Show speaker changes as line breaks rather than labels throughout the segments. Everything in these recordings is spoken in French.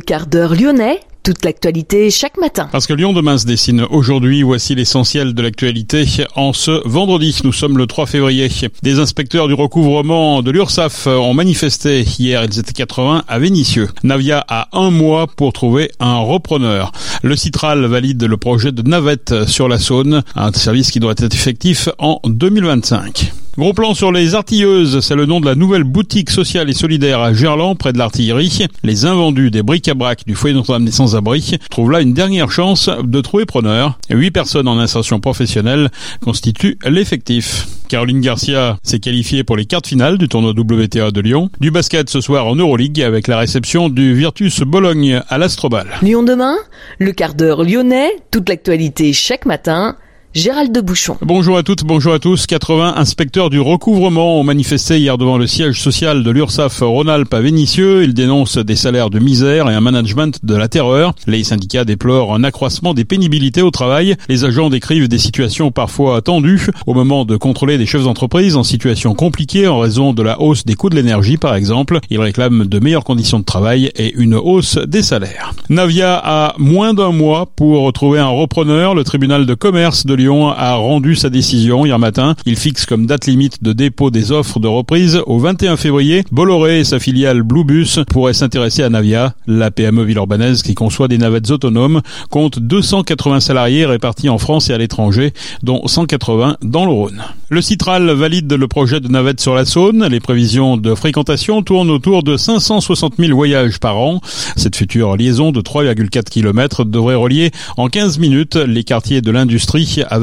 Le quart d'heure lyonnais, toute l'actualité chaque matin.
Parce que Lyon demain se dessine aujourd'hui, voici l'essentiel de l'actualité. En ce vendredi, nous sommes le 3 février. Des inspecteurs du recouvrement de l'URSSAF ont manifesté hier, ils étaient 80 à Vénissieux. Navia a un mois pour trouver un repreneur. Le Citral valide le projet de navette sur la Saône, un service qui doit être effectif en 2025. Gros plan sur les artilleuses, c'est le nom de la nouvelle boutique sociale et solidaire à Gerland, près de l'artillerie. Les invendus des bric-à-brac du foyer Notre-Dame des Sans-Abri trouvent là une dernière chance de trouver preneur. Huit personnes en insertion professionnelle constituent l'effectif. Caroline Garcia s'est qualifiée pour les quarts finales du tournoi WTA de Lyon. Du basket ce soir en Euroleague avec la réception du Virtus Bologne à l'Astrobal.
Lyon demain, le quart d'heure lyonnais, toute l'actualité chaque matin. Gérald de Bouchon.
Bonjour à toutes, bonjour à tous. 80 inspecteurs du recouvrement ont manifesté hier devant le siège social de l'URSSAF Rhône-Alpes à Vénissieux. Ils dénoncent des salaires de misère et un management de la terreur. Les syndicats déplorent un accroissement des pénibilités au travail. Les agents décrivent des situations parfois tendues au moment de contrôler des chefs d'entreprise en situation compliquée en raison de la hausse des coûts de l'énergie par exemple. Ils réclament de meilleures conditions de travail et une hausse des salaires. Navia a moins d'un mois pour trouver un repreneur. Le tribunal de commerce de Lyon a rendu sa décision hier matin. Il fixe comme date limite de dépôt des offres de reprise au 21 février. Bolloré et sa filiale Bluebus pourraient s'intéresser à Navia. La PME villeurbanaise qui conçoit des navettes autonomes compte 280 salariés répartis en France et à l'étranger, dont 180 dans le Rhône. Le Citral valide le projet de navette sur la Saône. Les prévisions de fréquentation tournent autour de 560 000 voyages par an. Cette future liaison de 3,4 km devrait relier en 15 minutes les quartiers de l'industrie à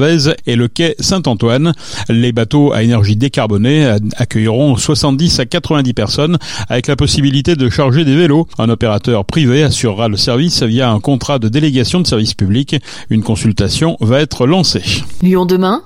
et le quai Saint-Antoine. Les bateaux à énergie décarbonée accueilleront 70 à 90 personnes avec la possibilité de charger des vélos. Un opérateur privé assurera le service via un contrat de délégation de service public. Une consultation va être lancée.
Lyon demain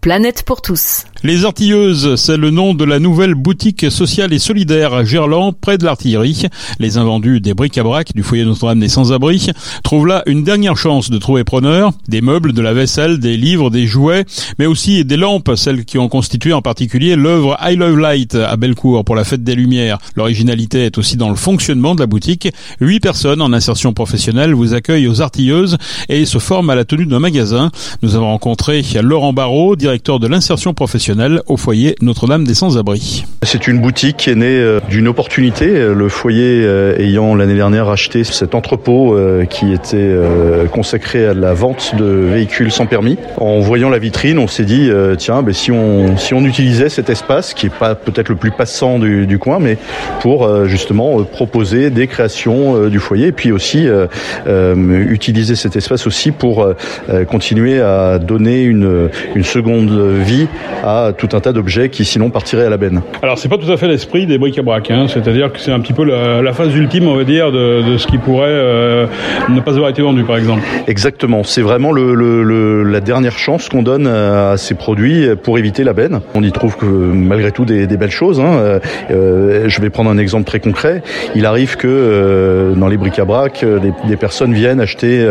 Planète pour tous.
Les Artilleuses, c'est le nom de la nouvelle boutique sociale et solidaire à Gerland, près de l'artillerie. Les invendus des bric-à-brac du foyer Notre-Dame des Sans-Abri trouvent là une dernière chance de trouver preneur. Des meubles, de la vaisselle, des livres, des jouets, mais aussi des lampes, celles qui ont constitué en particulier l'œuvre I Love Light à Bellecour pour la fête des Lumières. L'originalité est aussi dans le fonctionnement de la boutique. Huit personnes en insertion professionnelle vous accueillent aux Artilleuses et se forment à la tenue d'un magasin. Nous avons rencontré Laurent directeur directeur de l'insertion professionnelle au foyer Notre-Dame des Sans-Abris.
C'est une boutique qui est née euh, d'une opportunité. Le foyer euh, ayant l'année dernière acheté cet entrepôt euh, qui était consacré à la vente de véhicules sans permis. En voyant la vitrine, on s'est dit tiens, ben, si on si on utilisait cet espace qui est pas peut-être le plus passant du, du coin, mais pour justement proposer des créations du foyer et puis aussi utiliser cet espace aussi pour continuer à donner une une seconde de vie à tout un tas d'objets qui sinon partiraient à la benne.
Alors c'est pas tout à fait l'esprit des bric-à-brac, hein. c'est-à-dire que c'est un petit peu la, phase ultime, on va dire, de, ce qui pourrait euh, ne pas avoir été vendu, par exemple.
Exactement, c'est vraiment le, la dernière chance qu'on donne à ces produits pour éviter la benne. On y trouve que malgré tout des, belles choses. Hein. Euh, je vais prendre un exemple très concret. Il arrive que euh, dans les bric-à-brac, des, personnes viennent acheter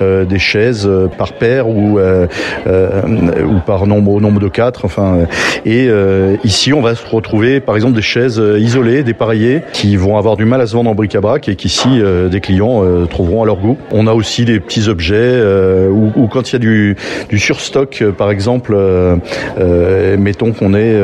des chaises par paire ou, ou par nombre au nombre de quatre. Enfin, euh, et euh, ici, on va se retrouver, par exemple, des chaises euh, isolées, dépareillées, qui vont avoir du mal à se vendre en bric-à-brac et qu'ici, des clients trouveront à leur goût. On a aussi des petits objets ou, quand il y a du, du surstock, par exemple, mettons qu'on ait,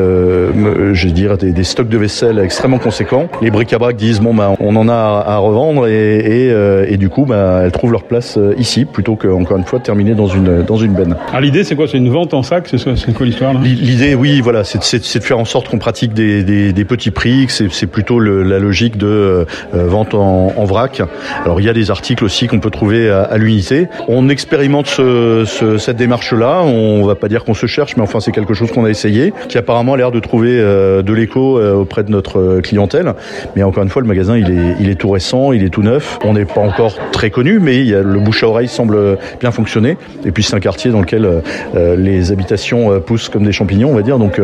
je dirais, des, des, stocks de vaisselle extrêmement conséquents. Les bric-à-brac disent bon, bah, on en a à, revendre et, et, et, du coup, bah, elles trouvent leur place ici plutôt que encore une fois terminer dans une dans une benne.
Ah, l'idée, c'est quoi? C'est une vente en sac? C'est quoi l'histoire
L'idée, oui, voilà, c'est de faire en sorte qu'on pratique des, des, des, petits prix, que c'est plutôt le, la logique de euh, vente en, en, vrac. Alors il y a des articles aussi qu'on peut trouver à, à l'unité. On expérimente ce, ce, cette démarche-là. On va pas dire qu'on se cherche, mais enfin c'est quelque chose qu'on a essayé, qui apparemment a l'air de trouver euh, de l'écho euh, auprès de notre clientèle. Mais encore une fois, le magasin il est, il est tout récent, il est tout neuf. On n'est pas encore très connu, mais il y a, le bouche à oreille semble bien fonctionner. Et puis c'est un quartier dans lequel les habitations euh, poussent comme des champignons On va dire. Donc,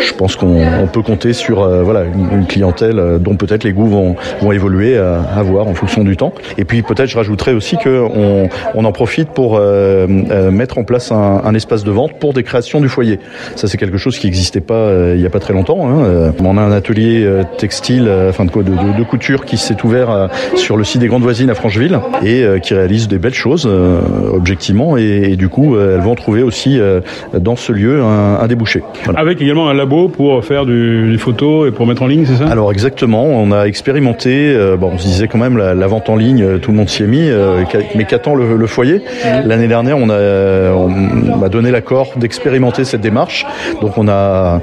je pense qu'on peut compter sur voilà une, clientèle dont peut-être les goûts vont, vont évoluer à, voir en fonction du temps. Et puis peut-être je rajouterais aussi qu'on on en profite pour mettre en place un, un, espace de vente pour des créations du foyer. Ça c'est quelque chose qui n'existait pas il n'y a pas très longtemps. Hein. On a un atelier textile, enfin de, de, de couture qui s'est ouvert sur le site des Grandes Voisines à Francheville et qui réalise des belles choses objectivement et, du coup elles vont trouver aussi dans ce lieu un, un débouché.
Avec également un labo pour faire du, des photos et pour mettre en ligne, c'est ça?
Alors exactement, on a expérimenté, euh, bon, on se disait quand même la, la, vente en ligne, euh, tout le monde s'y est mis, euh, mais qu'attend le, le, foyer? L'année dernière, on a, on m'a donné l'accord d'expérimenter cette démarche, donc on a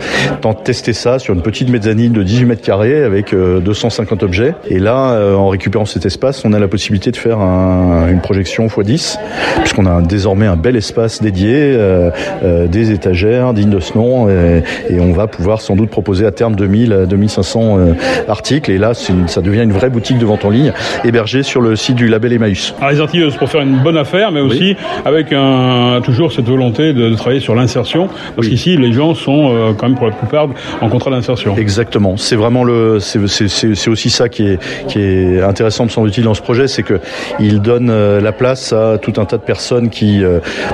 testé ça sur une petite mezzanine de 18 mètres carrés avec 250 objets, et là, en récupérant cet espace, on a la possibilité de faire un, une projection x10, puisqu'on a désormais un bel espace dédié, des étagères dignes de ce nom, et, et on va pouvoir sans doute proposer à terme 2000 2500 euh, articles et là une, ça devient une vraie boutique de vente en ligne hébergée sur le site du label Emmaüs.
Alors les artilleuses pour faire une bonne affaire mais aussi oui. avec un, toujours cette volonté de, de travailler sur l'insertion parce oui. qu'ici les gens sont euh, quand même pour la plupart en contrat d'insertion.
Exactement, c'est vraiment le c'est aussi ça qui est qui est intéressant me semble-t-il dans ce projet, c'est que il donne euh, la place à tout un tas de personnes qui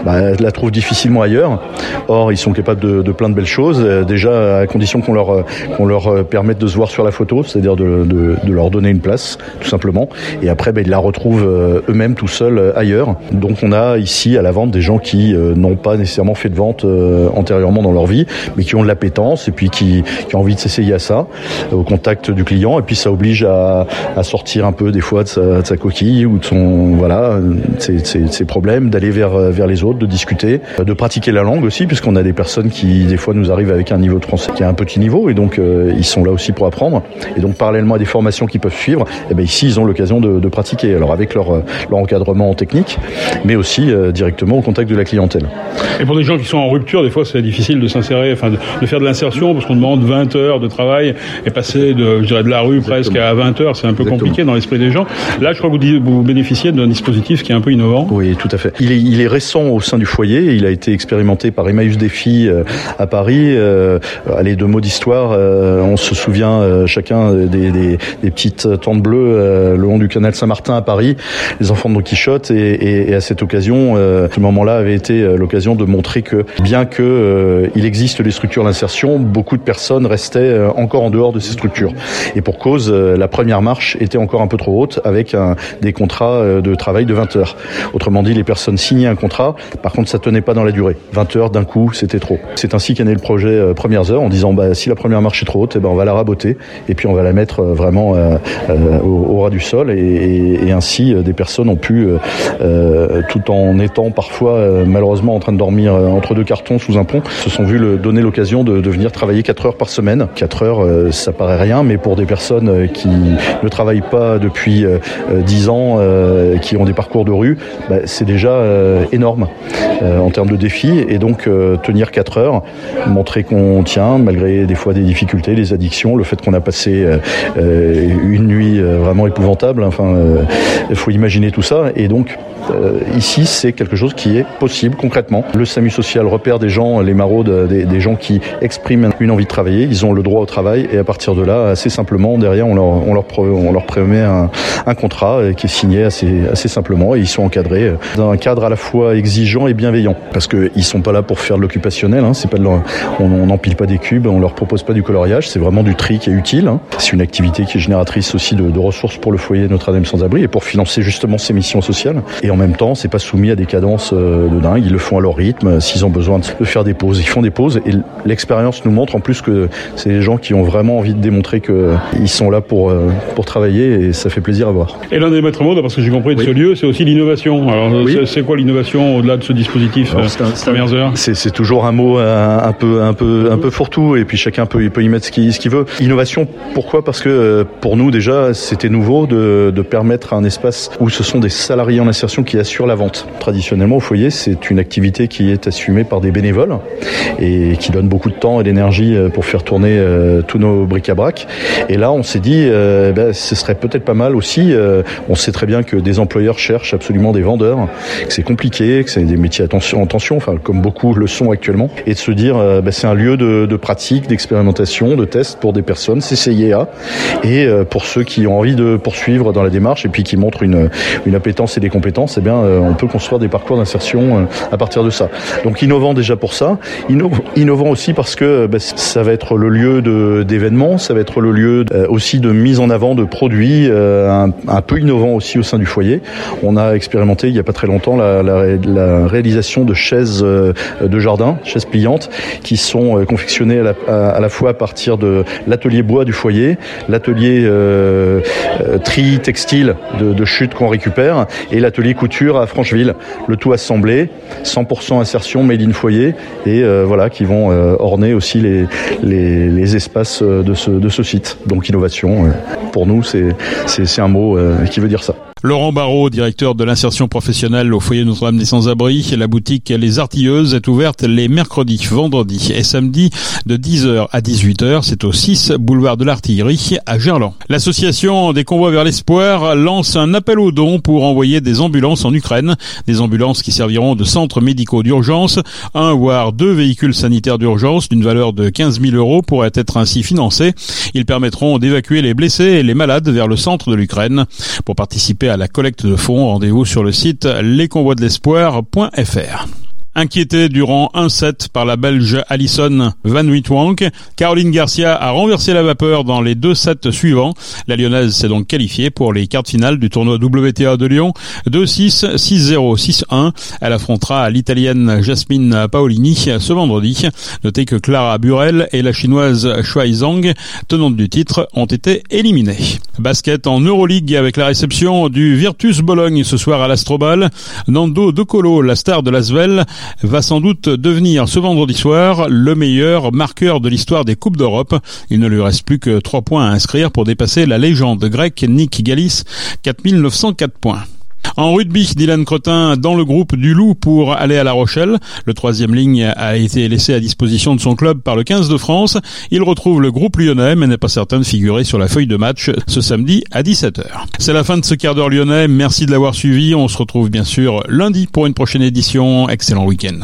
bah, la trouvent difficilement ailleurs. Or, ils sont capables de, de plein de belles choses déjà à condition qu'on leur qu'on leur permette de se voir sur la photo, c'est-à-dire de, de, leur donner une place, tout simplement. Et après, ben, ils la retrouvent euh, eux-mêmes tout seuls euh, ailleurs. Donc on a ici à la vente des gens qui euh, n'ont pas nécessairement fait de vente antérieurement dans leur vie, mais qui ont de l'appétence et puis qui, qui ont envie de s'essayer à ça, au contact du client. Et puis ça oblige à, à sortir un peu des fois de sa, coquille ou de son voilà ses, ses, ses problèmes, d'aller vers vers les autres, de discuter, de pratiquer la langue aussi, puisqu'on a des personnes qui des fois nous arrivent avec un niveau de français qui a un petit niveau et donc euh, ils sont là aussi pour apprendre. Et donc parallèlement à des formations qu'ils peuvent suivre, et eh bien ici ils ont l'occasion de, de, pratiquer. Alors avec leur, leur encadrement technique, mais aussi euh, directement au contact de la clientèle.
Et pour des gens qui sont en rupture, des fois c'est difficile de s'insérer, enfin de, de, faire de l'insertion parce qu'on demande 20 heures de travail et passer de, je dirais, de la rue Exactement. presque à 20 heures, c'est un peu Exactement. compliqué dans l'esprit des gens. Là, je crois que vous, vous bénéficiez d'un dispositif qui est un peu innovant.
Oui, tout à fait. Il est, il est récent au sein du foyer. Il a été expérimenté par Emmaüs Défi euh, à Paris. Euh, allez, deux mots d'histoire. Euh, on se souvient euh, chacun des, des, des, petites tentes bleues le long du canal Saint-Martin à Paris, les enfants de Don Quichotte. Et, et, et à cette occasion, ce moment-là avait été l'occasion de montrer que bien que il existe des structures d'insertion, beaucoup de personnes restaient encore en dehors de ces structures. Et pour cause, la première marche était encore un peu trop haute avec un, des contrats de travail de 20 heures. Autrement dit, les personnes signaient un contrat, par contre ça tenait pas dans la durée. 20 heures d'un coup, c'était trop. Ainsi qu'est né le projet euh, Premières Heures en disant bah, si la première marche est trop haute, eh ben, on va la raboter et puis on va la mettre euh, vraiment euh, euh, au, au, ras du sol et, et, et, ainsi des personnes ont pu, euh, tout en étant parfois malheureusement en train de dormir entre deux cartons sous un pont, se sont vus le, donner l'occasion de, de, venir travailler 4 heures par semaine. 4 heures, ça paraît rien, mais pour des personnes qui ne travaillent pas depuis 10 ans, qui ont des parcours de rue, bah, c'est déjà énorme en termes de défis et donc tenir 4 heures, montrer qu'on tient malgré des fois des difficultés, des addictions, le fait qu'on a passé euh, une euh, vraiment épouvantable. Enfin, il euh, faut imaginer tout ça. Et donc, euh, ici, c'est quelque chose qui est possible concrètement. Le SAMU social repère des gens, les maraudes, des, gens qui expriment une envie de travailler. Ils ont le droit au travail et à partir de là, assez simplement, derrière, on leur, on promet un, contrat qui est signé assez, simplement et ils sont encadrés dans un cadre à la fois exigeant et bienveillant parce qu'ils sont pas là pour faire de l'occupationnel. Hein, pas on n'empile pas des cubes, on leur propose pas du coloriage. C'est vraiment du tri qui est utile. Hein. C'est une activité qui est génératrice aussi de, de ressources pour le foyer Notre-Dame sans abri et pour financer justement ces missions sociales. Et en même temps, c'est pas soumis à des cadences euh, de dingue. Ils le font à leur rythme. S'ils ont besoin de faire des pauses, ils font des pauses. Et l'expérience nous montre en plus que c'est des gens qui ont vraiment envie de démontrer qu'ils sont là pour, euh, pour travailler et ça fait plaisir à voir.
Et l'un des maîtres mots, parce que j'ai compris de oui. ce lieu, c'est aussi l'innovation. Alors, oui. c'est quoi l'innovation au-delà de ce dispositif
euh, C'est toujours un mot un, un, peu, un peu, un peu fourre-tout et puis chacun peut, peut y mettre ce qu'il qu veut. Innovation, pourquoi? Parce que pour nous déjà, c'était nouveau de, de permettre un espace où ce sont des salariés en insertion qui assure la vente. Traditionnellement, au foyer, c'est une activité qui est assumée par des bénévoles et qui donne beaucoup de temps et d'énergie euh, pour faire tourner euh, tous nos bric-à-brac. Et là, on s'est dit, euh, ben, ce serait peut-être pas mal aussi. On sait très bien que des employeurs cherchent absolument des vendeurs, que c'est compliqué, que c'est des métiers en tension, enfin comme beaucoup le sont actuellement, et de se dire bah, c'est un lieu de, pratique, d'expérimentation, de test pour des personnes, CCIA, et euh, pour ceux qui ont envie de poursuivre dans la démarche et puis qui montrent une, une appétence et des compétences, eh bien on peut construire des parcours d'insertion à partir de ça. Donc innovant déjà pour ça, innovant aussi parce que bah, ça va être le lieu d'événements, ça va être le lieu aussi de mise en avant de produits un, peu innovant aussi au sein du foyer. On a expérimenté il n'y a pas très longtemps la, réalisation de chaises euh, de jardin, chaises pliantes, qui sont euh, confectionnées à la, à la, fois à partir de l'atelier bois du foyer, l'atelier euh, euh tri textile de, de chute qu'on récupère et l'atelier couture à Francheville. Le tout assemblé, 100% insertion made in foyer et euh, voilà qui vont orner aussi les, les, les, espaces de ce, de ce site. Donc innovation, pour nous c'est un mot qui veut dire ça.
Laurent Barraud, directeur de l'insertion professionnelle au foyer Notre-Dame des Sans-Abris, la boutique Les Artilleuses est ouverte les mercredis, vendredis et samedis de 10h à 18h. C'est au 6 boulevard de l'Artillerie à Gerland. L'association des convois vers l'espoir lance un appel aux dons pour envoyer des ambulances en Ukraine. Des ambulances qui serviront de centres médicaux d'urgence. Un voire deux véhicules sanitaires d'urgence d'une valeur de 15 000 euros pourraient être ainsi financés. Ils permettront d'évacuer les blessés et les malades vers le centre de l'Ukraine. Pour participer la collecte de fonds, rendez-vous sur le site lesconvoisdelespoir.fr. Inquiétée durant un set par la Belge Alison Van Witwank, Caroline Garcia a renversé la vapeur dans les deux sets suivants. La Lyonnaise s'est donc qualifiée pour les quarts finales du tournoi WTA de Lyon 2-6, 6-0, 6-1. Elle affrontera l'Italienne Jasmine Paolini ce vendredi. Notez que Clara Burel et la Chinoise Shuai Zhang, tenante du titre, ont été éliminées. Basket en Euroleague avec la réception du Virtus Bologne ce soir à l'Astrobal. Nando De Colo, la star de l'Asvel, va sans doute devenir ce vendredi soir le meilleur marqueur de l'histoire des Coupes d'Europe. Il ne lui reste plus que trois points à inscrire pour dépasser la légende grecque Nick Gallis, 4904 points. En rugby, Dylan Crotin dans le groupe du Loup pour aller à La Rochelle. Le troisième ligne a été laissé à disposition de son club par le 15 de France. Il retrouve le groupe lyonnais mais n'est pas certain de figurer sur la feuille de match ce samedi à 17h. C'est la fin de ce quart d'heure lyonnais. Merci de l'avoir suivi. On se retrouve bien sûr lundi pour une prochaine édition. Excellent week-end.